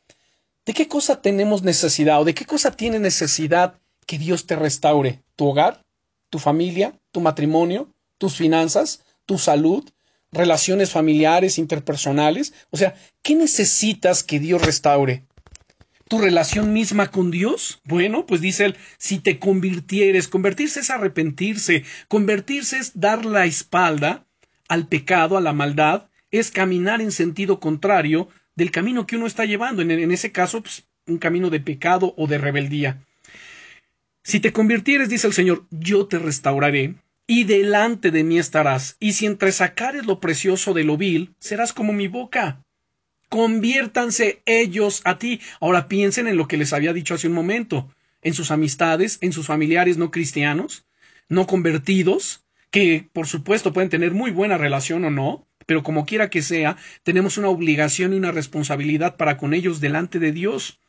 ¿de qué cosa tenemos necesidad o de qué cosa tiene necesidad que Dios te restaure? ¿Tu hogar? ¿Tu familia? ¿Tu matrimonio? ¿Tus finanzas? ¿Tu salud? ¿Relaciones familiares, interpersonales? O sea, ¿qué necesitas que Dios restaure? Tu relación misma con Dios? Bueno, pues dice él, si te convirtieres, convertirse es arrepentirse, convertirse es dar la espalda al pecado, a la maldad, es caminar en sentido contrario del camino que uno está llevando, en, ese caso, pues, un camino de pecado o de rebeldía. Si te convirtieres, dice el Señor, yo te restauraré, y delante de mí estarás, y si entresacares lo precioso de lo vil, serás como mi boca conviértanse ellos a ti. Ahora piensen en lo que les había dicho hace un momento, en sus amistades, en sus familiares no cristianos, no convertidos, que por supuesto pueden tener muy buena relación o no, pero como quiera que sea, tenemos una obligación y una responsabilidad para con ellos delante de Dios.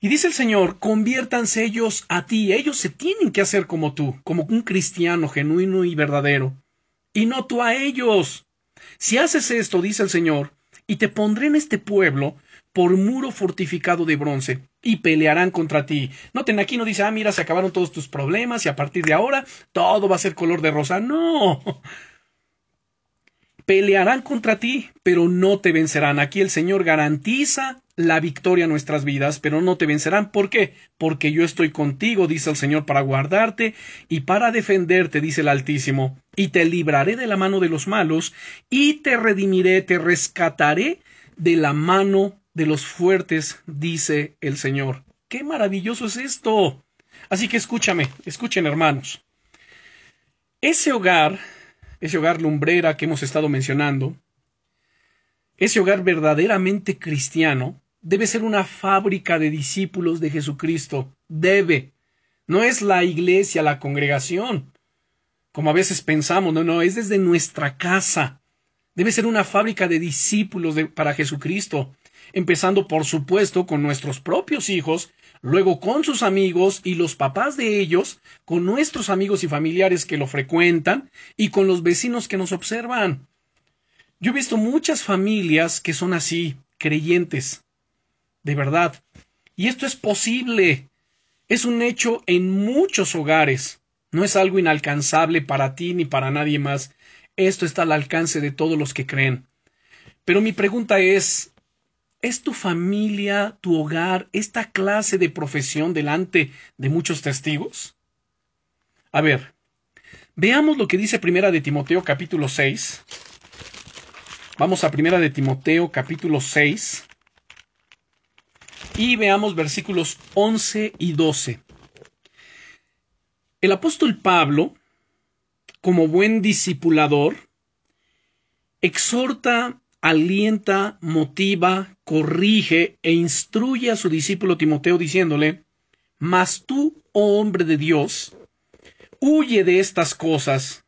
Y dice el Señor, conviértanse ellos a ti, ellos se tienen que hacer como tú, como un cristiano genuino y verdadero, y no tú a ellos. Si haces esto, dice el Señor, y te pondré en este pueblo por muro fortificado de bronce, y pelearán contra ti. Noten, aquí no dice, ah, mira, se acabaron todos tus problemas y a partir de ahora todo va a ser color de rosa. No. Pelearán contra ti, pero no te vencerán. Aquí el Señor garantiza la victoria en nuestras vidas, pero no te vencerán. ¿Por qué? Porque yo estoy contigo, dice el Señor, para guardarte y para defenderte, dice el Altísimo, y te libraré de la mano de los malos, y te redimiré, te rescataré de la mano de los fuertes, dice el Señor. ¡Qué maravilloso es esto! Así que escúchame, escuchen hermanos. Ese hogar, ese hogar lumbrera que hemos estado mencionando, ese hogar verdaderamente cristiano, debe ser una fábrica de discípulos de Jesucristo. Debe. No es la iglesia, la congregación, como a veces pensamos, no, no, es desde nuestra casa. Debe ser una fábrica de discípulos para Jesucristo, empezando por supuesto con nuestros propios hijos, luego con sus amigos y los papás de ellos, con nuestros amigos y familiares que lo frecuentan y con los vecinos que nos observan. Yo he visto muchas familias que son así, creyentes, de verdad. Y esto es posible. Es un hecho en muchos hogares. No es algo inalcanzable para ti ni para nadie más. Esto está al alcance de todos los que creen. Pero mi pregunta es, ¿es tu familia, tu hogar, esta clase de profesión delante de muchos testigos? A ver, veamos lo que dice Primera de Timoteo capítulo 6. Vamos a Primera de Timoteo capítulo 6 y veamos versículos 11 y 12. El apóstol Pablo, como buen discipulador, exhorta, alienta, motiva, corrige e instruye a su discípulo Timoteo diciéndole, Mas tú, oh hombre de Dios, huye de estas cosas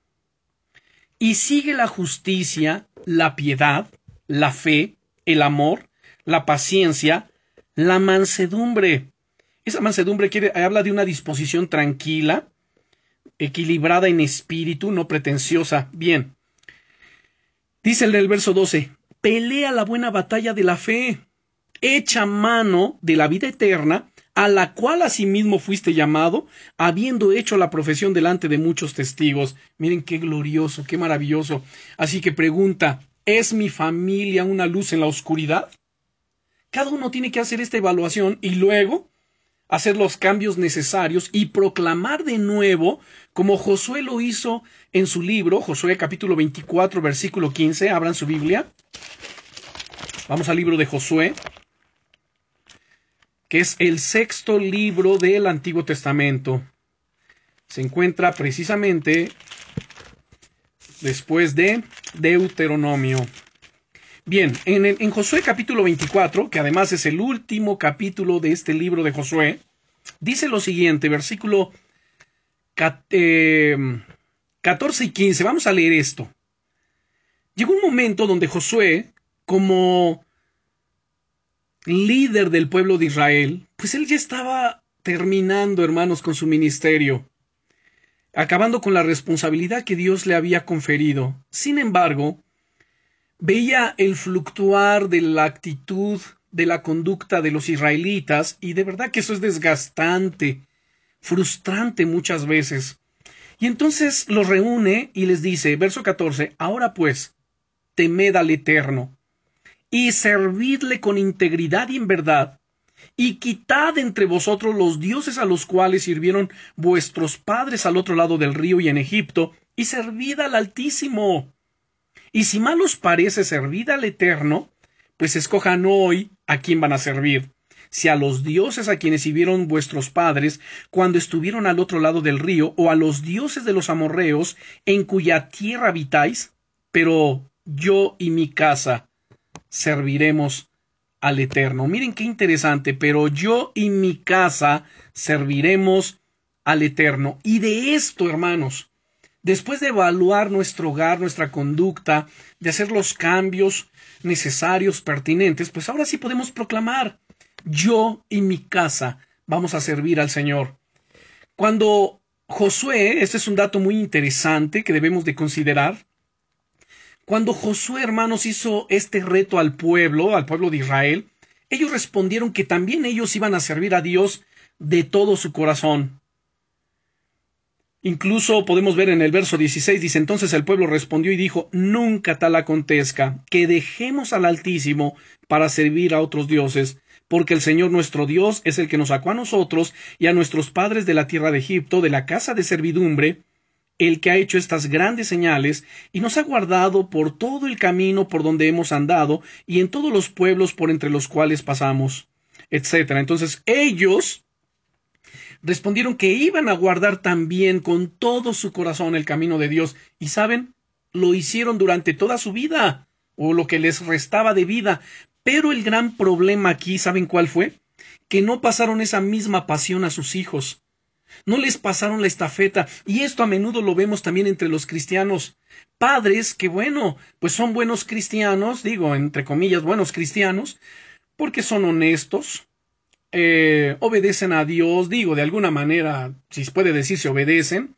y sigue la justicia, la piedad, la fe, el amor, la paciencia, la mansedumbre. Esa mansedumbre quiere, habla de una disposición tranquila, equilibrada en espíritu, no pretenciosa. Bien. Dice el verso 12, pelea la buena batalla de la fe, echa mano de la vida eterna, a la cual asimismo fuiste llamado, habiendo hecho la profesión delante de muchos testigos. Miren qué glorioso, qué maravilloso. Así que pregunta, ¿es mi familia una luz en la oscuridad? Cada uno tiene que hacer esta evaluación y luego hacer los cambios necesarios y proclamar de nuevo, como Josué lo hizo en su libro, Josué capítulo 24, versículo 15, abran su Biblia. Vamos al libro de Josué, que es el sexto libro del Antiguo Testamento. Se encuentra precisamente después de Deuteronomio. Bien, en, Josué capítulo 24, que además es el último capítulo de este libro de Josué, dice lo siguiente, versículo 14 em, y 15, vamos a leer esto. Llegó un momento donde Josué, como líder del pueblo de Israel, pues él ya estaba terminando, hermanos, con su ministerio, acabando con la responsabilidad que Dios le había conferido. Sin embargo, veía el fluctuar de la actitud, de la conducta de los israelitas, y de verdad que eso es desgastante, frustrante muchas veces. Y entonces los reúne y les dice, verso 14, ahora pues, temed al Eterno, y servidle con integridad y en verdad, y quitad entre vosotros los dioses a los cuales sirvieron vuestros padres al otro lado del río y en Egipto, y servid al Altísimo. Y si mal os parece servir al Eterno, pues escojan hoy a quién van a servir. Si a los dioses a quienes sirvieron vuestros padres cuando estuvieron al otro lado del río, o a los dioses de los amorreos en cuya tierra habitáis, pero yo y mi casa serviremos al Eterno. Miren qué interesante, pero yo y mi casa serviremos al Eterno. Y de esto, hermanos, Después de evaluar nuestro hogar, nuestra conducta, de hacer los cambios necesarios, pertinentes, pues ahora sí podemos proclamar, yo y mi casa vamos a servir al Señor. Cuando Josué, este es un dato muy interesante que debemos de considerar, cuando Josué, hermanos, hizo este reto al pueblo, al pueblo de Israel, ellos respondieron que también ellos iban a servir a Dios de todo su corazón. Incluso podemos ver en el verso 16, dice entonces el pueblo respondió y dijo, nunca tal acontezca, que dejemos al Altísimo para servir a otros dioses, porque el Señor nuestro Dios es el que nos sacó a nosotros y a nuestros padres de la tierra de Egipto, de la casa de servidumbre, el que ha hecho estas grandes señales, y nos ha guardado por todo el camino por donde hemos andado, y en todos los pueblos por entre los cuales pasamos, etc. Entonces ellos respondieron que iban a guardar también con todo su corazón el camino de Dios. Y saben, lo hicieron durante toda su vida, o lo que les restaba de vida. Pero el gran problema aquí, ¿saben cuál fue? Que no pasaron esa misma pasión a sus hijos. No les pasaron la estafeta. Y esto a menudo lo vemos también entre los cristianos. Padres que, bueno, pues son buenos cristianos, digo, entre comillas, buenos cristianos, porque son honestos, eh, obedecen a Dios, digo, de alguna manera, si puede decir, se obedecen,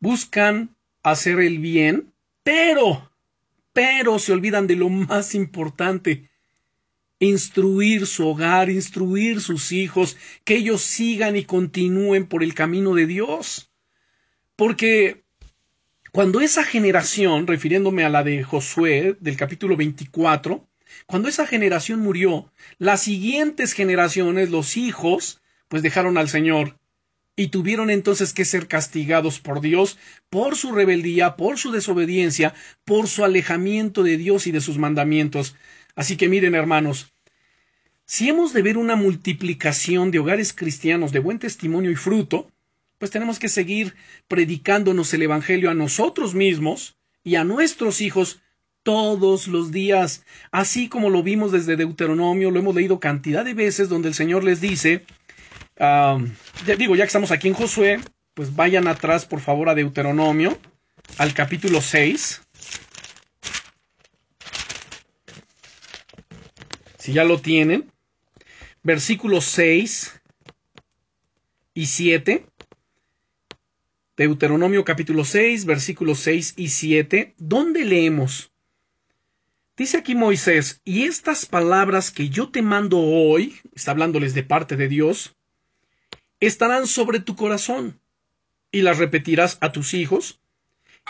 buscan hacer el bien, pero, pero se olvidan de lo más importante, instruir su hogar, instruir sus hijos, que ellos sigan y continúen por el camino de Dios. Porque cuando esa generación, refiriéndome a la de Josué del capítulo 24, cuando esa generación murió, las siguientes generaciones, los hijos, pues dejaron al Señor y tuvieron entonces que ser castigados por Dios por su rebeldía, por su desobediencia, por su alejamiento de Dios y de sus mandamientos. Así que miren, hermanos, si hemos de ver una multiplicación de hogares cristianos de buen testimonio y fruto, pues tenemos que seguir predicándonos el Evangelio a nosotros mismos y a nuestros hijos todos los días, así como lo vimos desde Deuteronomio, lo hemos leído cantidad de veces donde el Señor les dice, ya digo, ya que estamos aquí en Josué, pues vayan atrás por favor a Deuteronomio, al capítulo 6. Si ya lo tienen, versículos 6 y 7. Deuteronomio capítulo 6, versículos 6 y 7, ¿dónde leemos? Dice aquí Moisés, y estas palabras que yo te mando hoy, está hablándoles de parte de Dios, estarán sobre tu corazón, y las repetirás a tus hijos,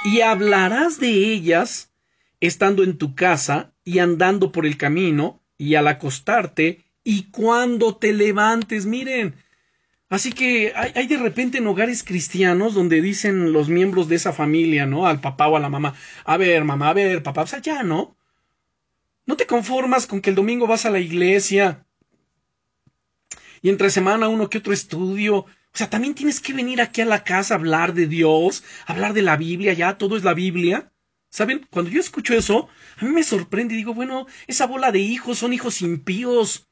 y hablarás de ellas estando en tu casa y andando por el camino, y al acostarte, y cuando te levantes, miren. Así que hay, de repente en hogares cristianos donde dicen los miembros de esa familia, ¿no? Al papá o a la mamá, a ver, mamá, a ver, papá, o sea, ya, ¿no? No te conformas con que el domingo vas a la iglesia y entre semana uno que otro estudio. O sea, también tienes que venir aquí a la casa a hablar de Dios, hablar de la Biblia, ya todo es la Biblia. ¿Saben? Cuando yo escucho eso, a mí me sorprende y digo, bueno, esa bola de hijos son hijos impíos,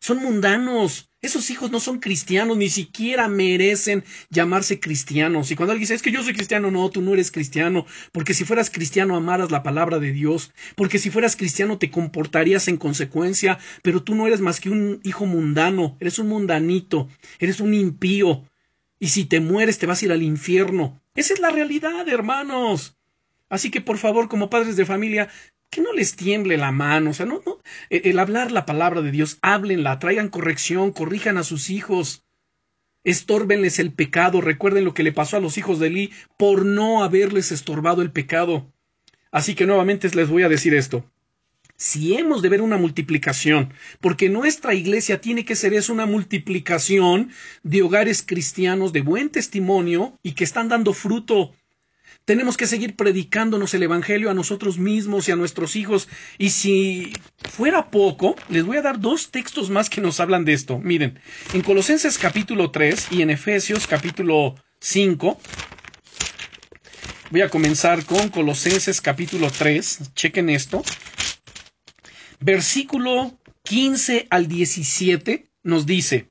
son mundanos. Esos hijos no son cristianos, ni siquiera merecen llamarse cristianos. Y cuando alguien dice, es que yo soy cristiano, no, tú no eres cristiano, porque si fueras cristiano amaras la palabra de Dios, porque si fueras cristiano te comportarías en consecuencia, pero tú no eres más que un hijo mundano, eres un mundanito, eres un impío, y si te mueres te vas a ir al infierno. Esa es la realidad, hermanos. Así que por favor, como padres de familia, que no les tiemble la mano, o sea, no, no, el hablar la palabra de Dios, háblenla, traigan corrección, corrijan a sus hijos, estórbenles el pecado, recuerden lo que le pasó a los hijos de Eli por no haberles estorbado el pecado. Así que nuevamente les voy a decir esto. Si hemos de ver una multiplicación, porque nuestra iglesia tiene que ser eso, una multiplicación de hogares cristianos de buen testimonio y que están dando fruto, tenemos que seguir predicándonos el Evangelio a nosotros mismos y a nuestros hijos. Y si fuera poco, les voy a dar dos textos más que nos hablan de esto. Miren, en Colosenses capítulo 3 y en Efesios capítulo 5. Voy a comenzar con Colosenses capítulo 3. Chequen esto. Versículo 15 al 17 nos dice,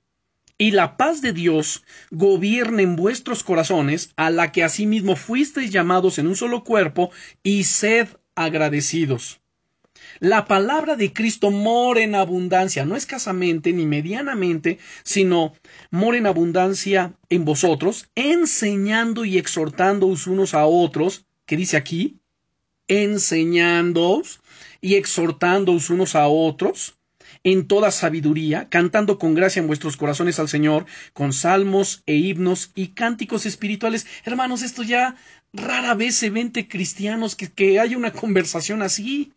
y la paz de Dios gobierne en vuestros corazones, a la que asimismo fuisteis llamados en un solo cuerpo, y sed agradecidos. La palabra de Cristo mora en abundancia, no escasamente ni medianamente, sino mora en abundancia en vosotros, enseñando y exhortándoos unos a otros, que dice aquí, enseñándoos y exhortándoos unos a otros, en toda sabiduría, cantando con gracia en vuestros corazones al Señor, con salmos e himnos y cánticos espirituales. Hermanos, esto ya rara vez se ve entre cristianos que, que haya una conversación así.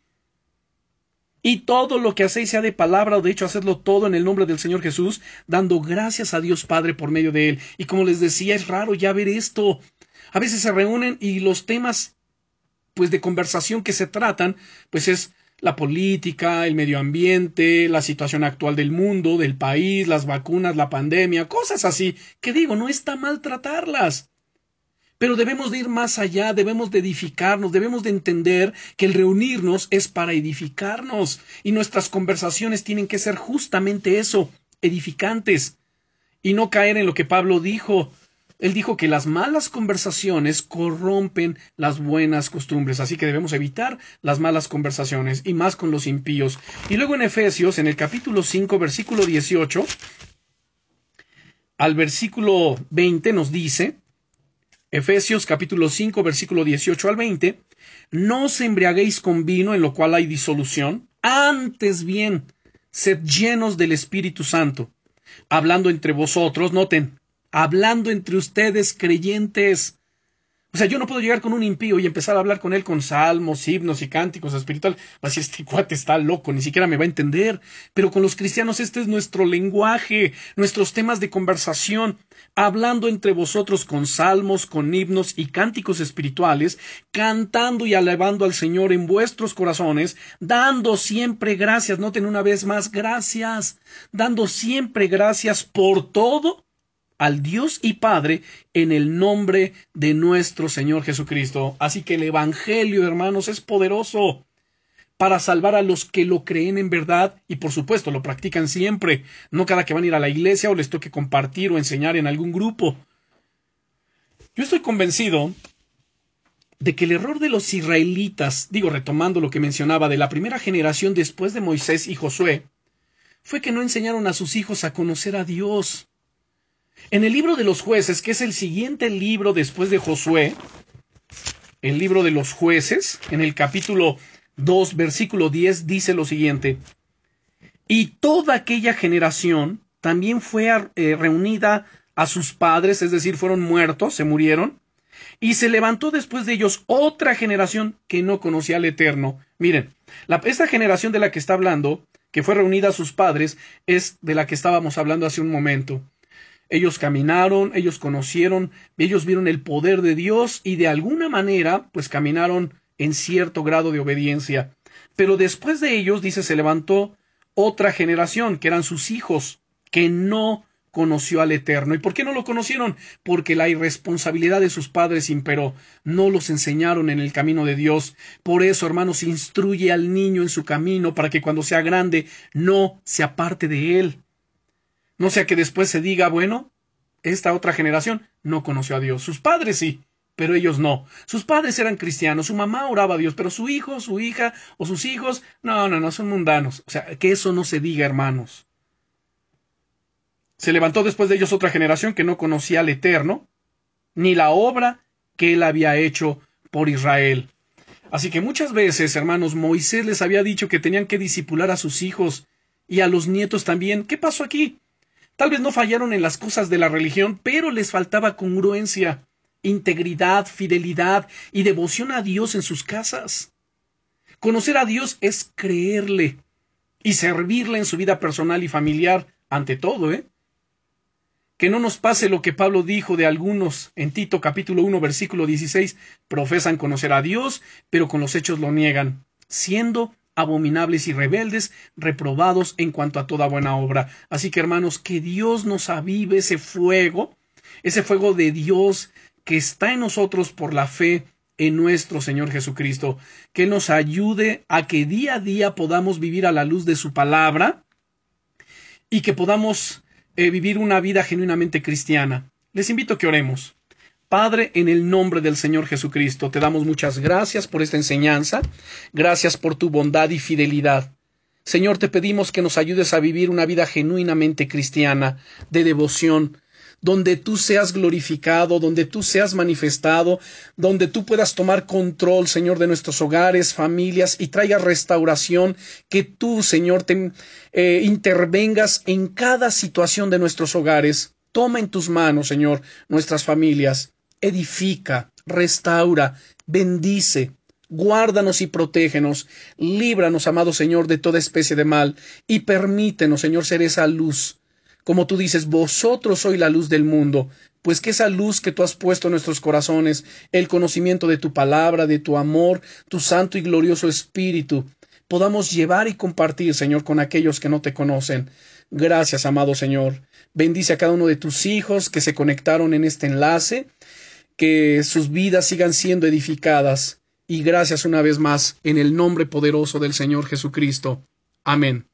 Y todo lo que hacéis sea de palabra o de hecho hacedlo todo en el nombre del Señor Jesús, dando gracias a Dios Padre por medio de él. Y como les decía, es raro ya ver esto. A veces se reúnen y los temas pues de conversación que se tratan, pues es la política, el medio ambiente, la situación actual del mundo, del país, las vacunas, la pandemia, cosas así, que digo, no está mal tratarlas. Pero debemos de ir más allá, debemos de edificarnos, debemos de entender que el reunirnos es para edificarnos y nuestras conversaciones tienen que ser justamente eso, edificantes, y no caer en lo que Pablo dijo, él dijo que las malas conversaciones corrompen las buenas costumbres, así que debemos evitar las malas conversaciones y más con los impíos. Y luego en Efesios, en el capítulo 5, versículo 18, al versículo 20 nos dice, Efesios capítulo 5, versículo 18 al 20, no os embriaguéis con vino en lo cual hay disolución, antes bien, sed llenos del Espíritu Santo, hablando entre vosotros, noten, hablando entre ustedes creyentes. O sea, yo no puedo llegar con un impío y empezar a hablar con él con salmos, himnos y cánticos espirituales. Así este cuate está loco, ni siquiera me va a entender. Pero con los cristianos este es nuestro lenguaje, nuestros temas de conversación, hablando entre vosotros con salmos, con himnos y cánticos espirituales, cantando y alabando al Señor en vuestros corazones, dando siempre gracias, noten una vez más, gracias, dando siempre gracias por todo al Dios y Padre en el nombre de nuestro Señor Jesucristo. Así que el Evangelio, hermanos, es poderoso para salvar a los que lo creen en verdad y por supuesto lo practican siempre, no cada que van a ir a la iglesia o les toque compartir o enseñar en algún grupo. Yo estoy convencido de que el error de los israelitas, digo retomando lo que mencionaba de la primera generación después de Moisés y Josué, fue que no enseñaron a sus hijos a conocer a Dios. En el libro de los jueces, que es el siguiente libro después de Josué, el libro de los jueces, en el capítulo 2, versículo 10, dice lo siguiente, y toda aquella generación también fue eh, reunida a sus padres, es decir, fueron muertos, se murieron, y se levantó después de ellos otra generación que no conocía al Eterno. Miren, la, esta generación de la que está hablando, que fue reunida a sus padres, es de la que estábamos hablando hace un momento. Ellos caminaron, ellos conocieron, ellos vieron el poder de Dios y de alguna manera, pues caminaron en cierto grado de obediencia. Pero después de ellos, dice, se levantó otra generación, que eran sus hijos, que no conoció al Eterno. ¿Y por qué no lo conocieron? Porque la irresponsabilidad de sus padres imperó. No los enseñaron en el camino de Dios. Por eso, hermanos, instruye al niño en su camino para que cuando sea grande no se aparte de él. No sea que después se diga, bueno, esta otra generación no conoció a Dios. Sus padres sí, pero ellos no. Sus padres eran cristianos, su mamá oraba a Dios, pero su hijo, su hija o sus hijos, no, no, no, son mundanos. O sea, que eso no se diga, hermanos. Se levantó después de ellos otra generación que no conocía al Eterno, ni la obra que él había hecho por Israel. Así que muchas veces, hermanos, Moisés les había dicho que tenían que disipular a sus hijos y a los nietos también. ¿Qué pasó aquí? Tal vez no fallaron en las cosas de la religión, pero les faltaba congruencia, integridad, fidelidad y devoción a Dios en sus casas. Conocer a Dios es creerle y servirle en su vida personal y familiar, ante todo, ¿eh? Que no nos pase lo que Pablo dijo de algunos en Tito capítulo 1 versículo 16, profesan conocer a Dios, pero con los hechos lo niegan, siendo abominables y rebeldes, reprobados en cuanto a toda buena obra. Así que hermanos, que Dios nos avive ese fuego, ese fuego de Dios que está en nosotros por la fe en nuestro Señor Jesucristo, que nos ayude a que día a día podamos vivir a la luz de su palabra y que podamos eh, vivir una vida genuinamente cristiana. Les invito a que oremos. Padre, en el nombre del Señor Jesucristo, te damos muchas gracias por esta enseñanza, gracias por tu bondad y fidelidad. Señor, te pedimos que nos ayudes a vivir una vida genuinamente cristiana, de devoción, donde tú seas glorificado, donde tú seas manifestado, donde tú puedas tomar control, Señor, de nuestros hogares, familias y traiga restauración, que tú, Señor, te eh, intervengas en cada situación de nuestros hogares. Toma en tus manos, Señor, nuestras familias, edifica, restaura, bendice, guárdanos y protégenos, líbranos, amado Señor, de toda especie de mal, y permítenos, Señor, ser esa luz como tú dices, vosotros sois la luz del mundo, pues que esa luz que tú has puesto en nuestros corazones, el conocimiento de tu palabra, de tu amor, tu santo y glorioso Espíritu, podamos llevar y compartir, Señor, con aquellos que no te conocen. Gracias, amado Señor. Bendice a cada uno de tus hijos que se conectaron en este enlace, que sus vidas sigan siendo edificadas. Y gracias una vez más en el nombre poderoso del Señor Jesucristo. Amén.